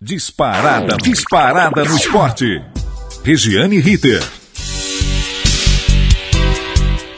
Disparada, disparada no esporte. Regiane Ritter.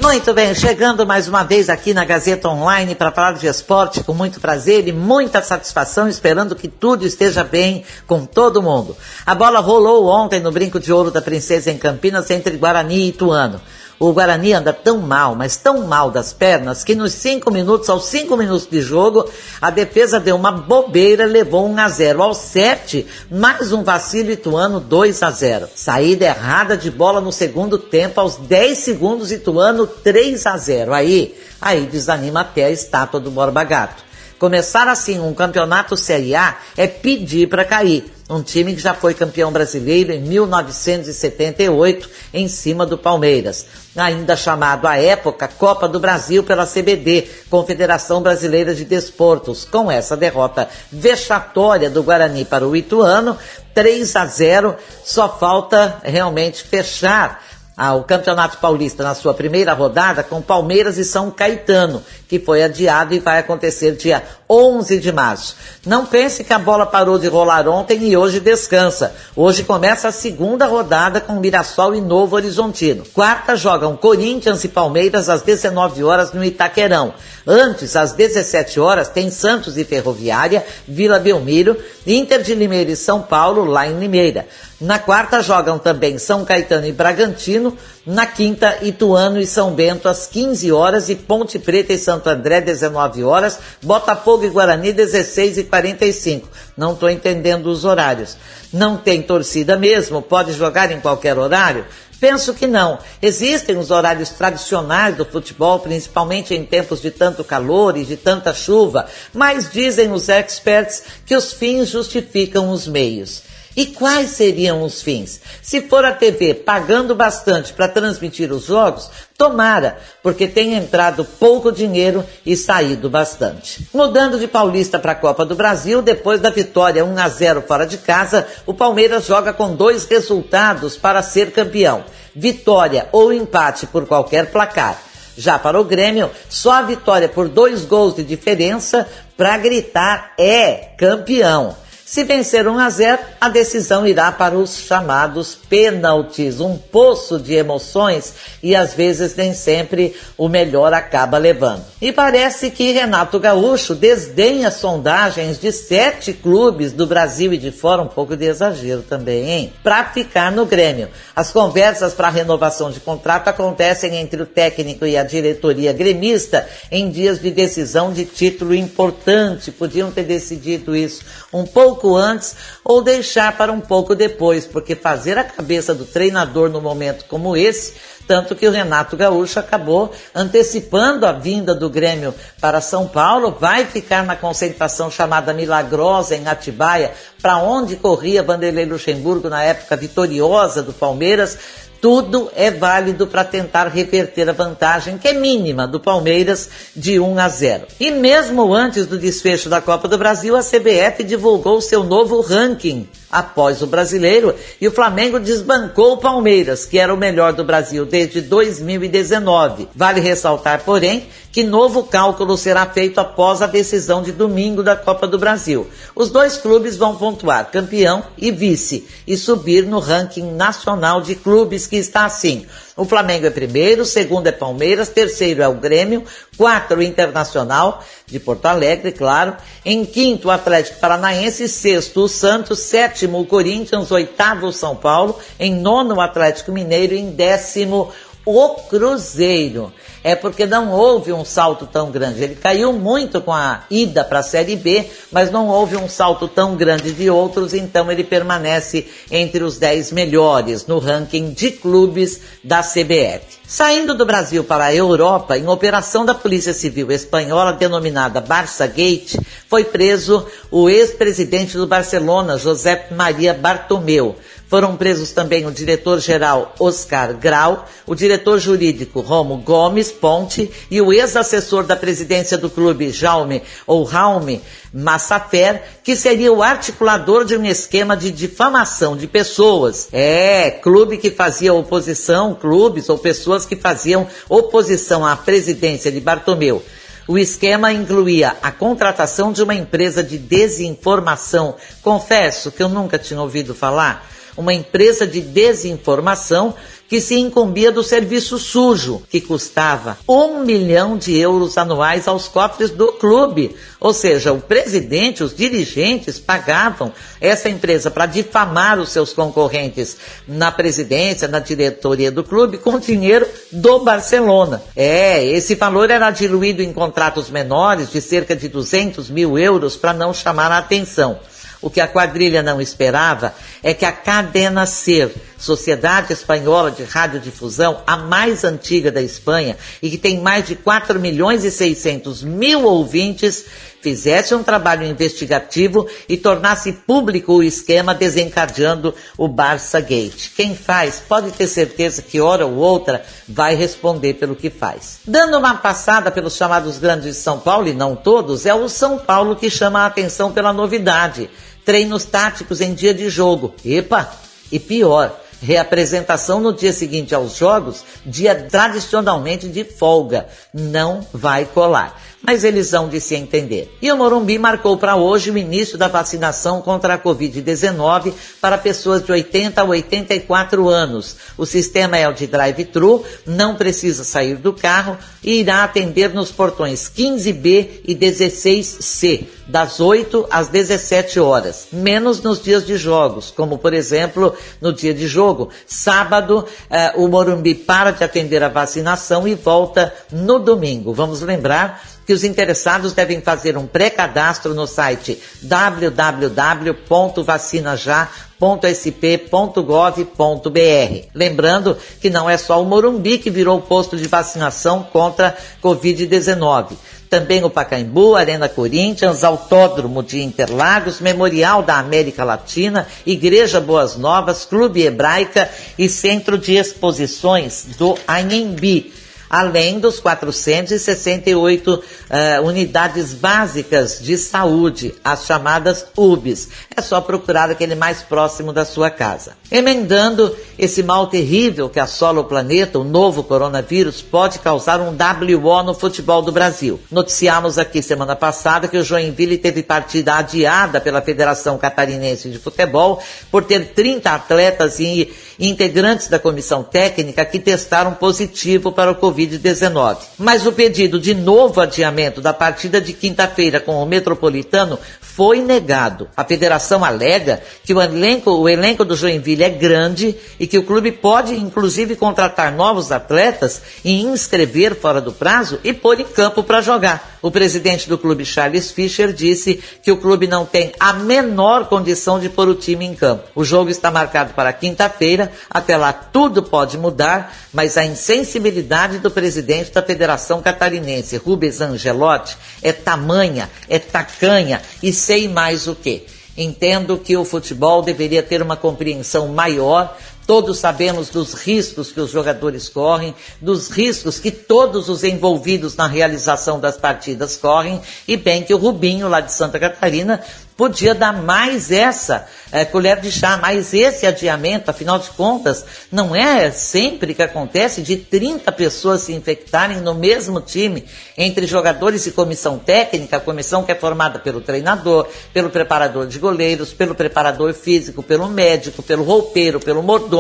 Muito bem, chegando mais uma vez aqui na Gazeta Online para falar de esporte com muito prazer e muita satisfação, esperando que tudo esteja bem com todo mundo. A bola rolou ontem no Brinco de Ouro da Princesa em Campinas entre Guarani e Ituano. O Guarani anda tão mal, mas tão mal das pernas, que nos cinco minutos, aos cinco minutos de jogo, a defesa deu uma bobeira, levou um a 0 aos sete, mais um vacilo ituano 2 a 0. Saída errada de bola no segundo tempo, aos 10 segundos ituano 3 a 0. Aí, aí desanima até a estátua do Borba Gato. Começar assim um campeonato Série A é pedir para cair. Um time que já foi campeão brasileiro em 1978 em cima do Palmeiras. Ainda chamado à época Copa do Brasil pela CBD, Confederação Brasileira de Desportos. Com essa derrota vexatória do Guarani para o Ituano, 3 a 0, só falta realmente fechar ao Campeonato Paulista na sua primeira rodada com Palmeiras e São Caetano, que foi adiado e vai acontecer dia 11 de março. Não pense que a bola parou de rolar ontem e hoje descansa. Hoje começa a segunda rodada com Mirassol e Novo Horizontino. Quarta jogam Corinthians e Palmeiras às 19 horas no Itaquerão. Antes, às 17 horas, tem Santos e Ferroviária, Vila Belmiro, Inter de Limeira e São Paulo, lá em Limeira. Na quarta jogam também São Caetano e Bragantino. Na quinta, Ituano e São Bento às 15 horas e Ponte Preta e Santo André 19 horas, Botafogo e Guarani 16 e 45. Não estou entendendo os horários. Não tem torcida mesmo? Pode jogar em qualquer horário? Penso que não. Existem os horários tradicionais do futebol, principalmente em tempos de tanto calor e de tanta chuva, mas dizem os experts que os fins justificam os meios. E quais seriam os fins? Se for a TV pagando bastante para transmitir os jogos, tomara, porque tem entrado pouco dinheiro e saído bastante. Mudando de Paulista para a Copa do Brasil, depois da vitória 1 a 0 fora de casa, o Palmeiras joga com dois resultados para ser campeão: vitória ou empate por qualquer placar. Já para o Grêmio, só a vitória por dois gols de diferença para gritar é campeão. Se vencer 1 a 0, a decisão irá para os chamados pênaltis, um poço de emoções e às vezes nem sempre o melhor acaba levando. E parece que Renato Gaúcho desdenha sondagens de sete clubes do Brasil e de fora, um pouco de exagero também, hein? Para ficar no Grêmio. As conversas para renovação de contrato acontecem entre o técnico e a diretoria gremista em dias de decisão de título importante. Podiam ter decidido isso um pouco antes ou deixar para um pouco depois, porque fazer a cabeça do treinador no momento como esse, tanto que o Renato Gaúcho acabou antecipando a vinda do Grêmio para São Paulo, vai ficar na concentração chamada Milagrosa em Atibaia, para onde corria Vanderlei Luxemburgo na época vitoriosa do Palmeiras, tudo é válido para tentar reverter a vantagem, que é mínima, do Palmeiras de 1 a 0. E mesmo antes do desfecho da Copa do Brasil, a CBF divulgou seu novo ranking após o brasileiro e o Flamengo desbancou o Palmeiras, que era o melhor do Brasil desde 2019. Vale ressaltar, porém, que novo cálculo será feito após a decisão de domingo da Copa do Brasil. Os dois clubes vão pontuar campeão e vice e subir no ranking nacional de clubes que está assim. O Flamengo é primeiro, segundo é Palmeiras, terceiro é o Grêmio, quatro o Internacional de Porto Alegre, claro. Em quinto o Atlético Paranaense, sexto o Santos, sétimo o Corinthians, oitavo o São Paulo, em nono o Atlético Mineiro, em décimo o Cruzeiro é porque não houve um salto tão grande. Ele caiu muito com a ida para a Série B, mas não houve um salto tão grande de outros, então ele permanece entre os 10 melhores no ranking de clubes da CBF. Saindo do Brasil para a Europa, em operação da Polícia Civil Espanhola denominada Barça Gate, foi preso o ex-presidente do Barcelona, José Maria Bartomeu. Foram presos também o diretor-geral Oscar Grau, o diretor jurídico Romo Gomes Ponte e o ex-assessor da presidência do clube, Jaume ou Raume Massafer, que seria o articulador de um esquema de difamação de pessoas. É, clube que fazia oposição, clubes ou pessoas que faziam oposição à presidência de Bartomeu. O esquema incluía a contratação de uma empresa de desinformação. Confesso que eu nunca tinha ouvido falar. Uma empresa de desinformação que se incumbia do serviço sujo, que custava um milhão de euros anuais aos cofres do clube. Ou seja, o presidente, os dirigentes pagavam essa empresa para difamar os seus concorrentes na presidência, na diretoria do clube, com dinheiro do Barcelona. É, esse valor era diluído em contratos menores de cerca de 200 mil euros para não chamar a atenção. O que a quadrilha não esperava é que a Cadena Ser, Sociedade Espanhola de Radiodifusão, a mais antiga da Espanha e que tem mais de 4 milhões e 600 mil ouvintes, fizesse um trabalho investigativo e tornasse público o esquema desencadeando o Barça Gate. Quem faz pode ter certeza que hora ou outra vai responder pelo que faz. Dando uma passada pelos chamados grandes de São Paulo, e não todos, é o São Paulo que chama a atenção pela novidade treinos táticos em dia de jogo. Epa! E pior, reapresentação no dia seguinte aos jogos, dia tradicionalmente de folga. Não vai colar mas eles vão de se entender. E o Morumbi marcou para hoje o início da vacinação contra a Covid-19 para pessoas de 80 a 84 anos. O sistema é o de drive-thru, não precisa sair do carro e irá atender nos portões 15B e 16C, das 8 às 17 horas, menos nos dias de jogos, como por exemplo no dia de jogo. Sábado, eh, o Morumbi para de atender a vacinação e volta no domingo. Vamos lembrar que os interessados devem fazer um pré-cadastro no site www.vacinajá.sp.gov.br. Lembrando que não é só o Morumbi que virou posto de vacinação contra Covid-19 também o Pacaembu, Arena Corinthians, Autódromo de Interlagos, Memorial da América Latina, Igreja Boas Novas, Clube Hebraica e Centro de Exposições do Anhembi além dos 468 uh, eh, unidades básicas de saúde, as chamadas UBS. É só procurar aquele mais próximo da sua casa. Emendando esse mal terrível que assola o planeta, o novo coronavírus pode causar um WO no futebol do Brasil. Noticiamos aqui semana passada que o Joinville teve partida adiada pela Federação Catarinense de Futebol por ter 30 atletas e integrantes da comissão técnica que testaram positivo para o Covid-19. Mas o pedido de novo adiamento da partida de quinta-feira com o Metropolitano foi negado. A federação alega que o elenco, o elenco do Joinville é grande e que o clube pode, inclusive, contratar novos atletas e inscrever fora do prazo e pôr em campo para jogar. O presidente do clube, Charles Fischer, disse que o clube não tem a menor condição de pôr o time em campo. O jogo está marcado para quinta-feira, até lá tudo pode mudar, mas a insensibilidade do presidente da Federação Catarinense, Rubens Angelotti, é tamanha, é tacanha e sei mais o que. Entendo que o futebol deveria ter uma compreensão maior Todos sabemos dos riscos que os jogadores correm, dos riscos que todos os envolvidos na realização das partidas correm, e bem que o Rubinho, lá de Santa Catarina, podia dar mais essa é, colher de chá, mais esse adiamento, afinal de contas, não é sempre que acontece de 30 pessoas se infectarem no mesmo time, entre jogadores e comissão técnica, a comissão que é formada pelo treinador, pelo preparador de goleiros, pelo preparador físico, pelo médico, pelo roupeiro, pelo mordomo,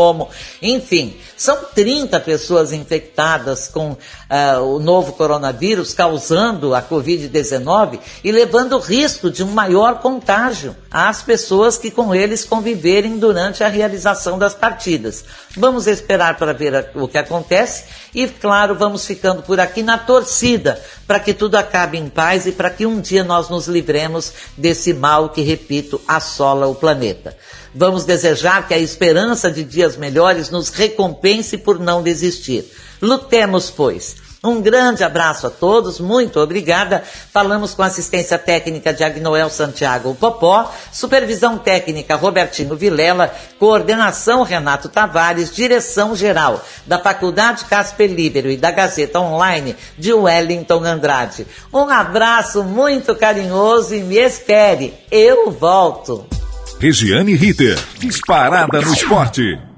enfim, são 30 pessoas infectadas com uh, o novo coronavírus, causando a Covid-19 e levando o risco de um maior contágio às pessoas que com eles conviverem durante a realização das partidas. Vamos esperar para ver o que acontece e, claro, vamos ficando por aqui na torcida para que tudo acabe em paz e para que um dia nós nos livremos desse mal que, repito, assola o planeta. Vamos desejar que a esperança de dias melhores nos recompense por não desistir. Lutemos, pois. Um grande abraço a todos, muito obrigada. Falamos com assistência técnica de Agnoel Santiago Popó, supervisão técnica Robertinho Vilela, coordenação Renato Tavares, direção geral da Faculdade Casper Libero e da Gazeta Online de Wellington Andrade. Um abraço muito carinhoso e me espere, eu volto. Regiane Ritter, disparada no esporte.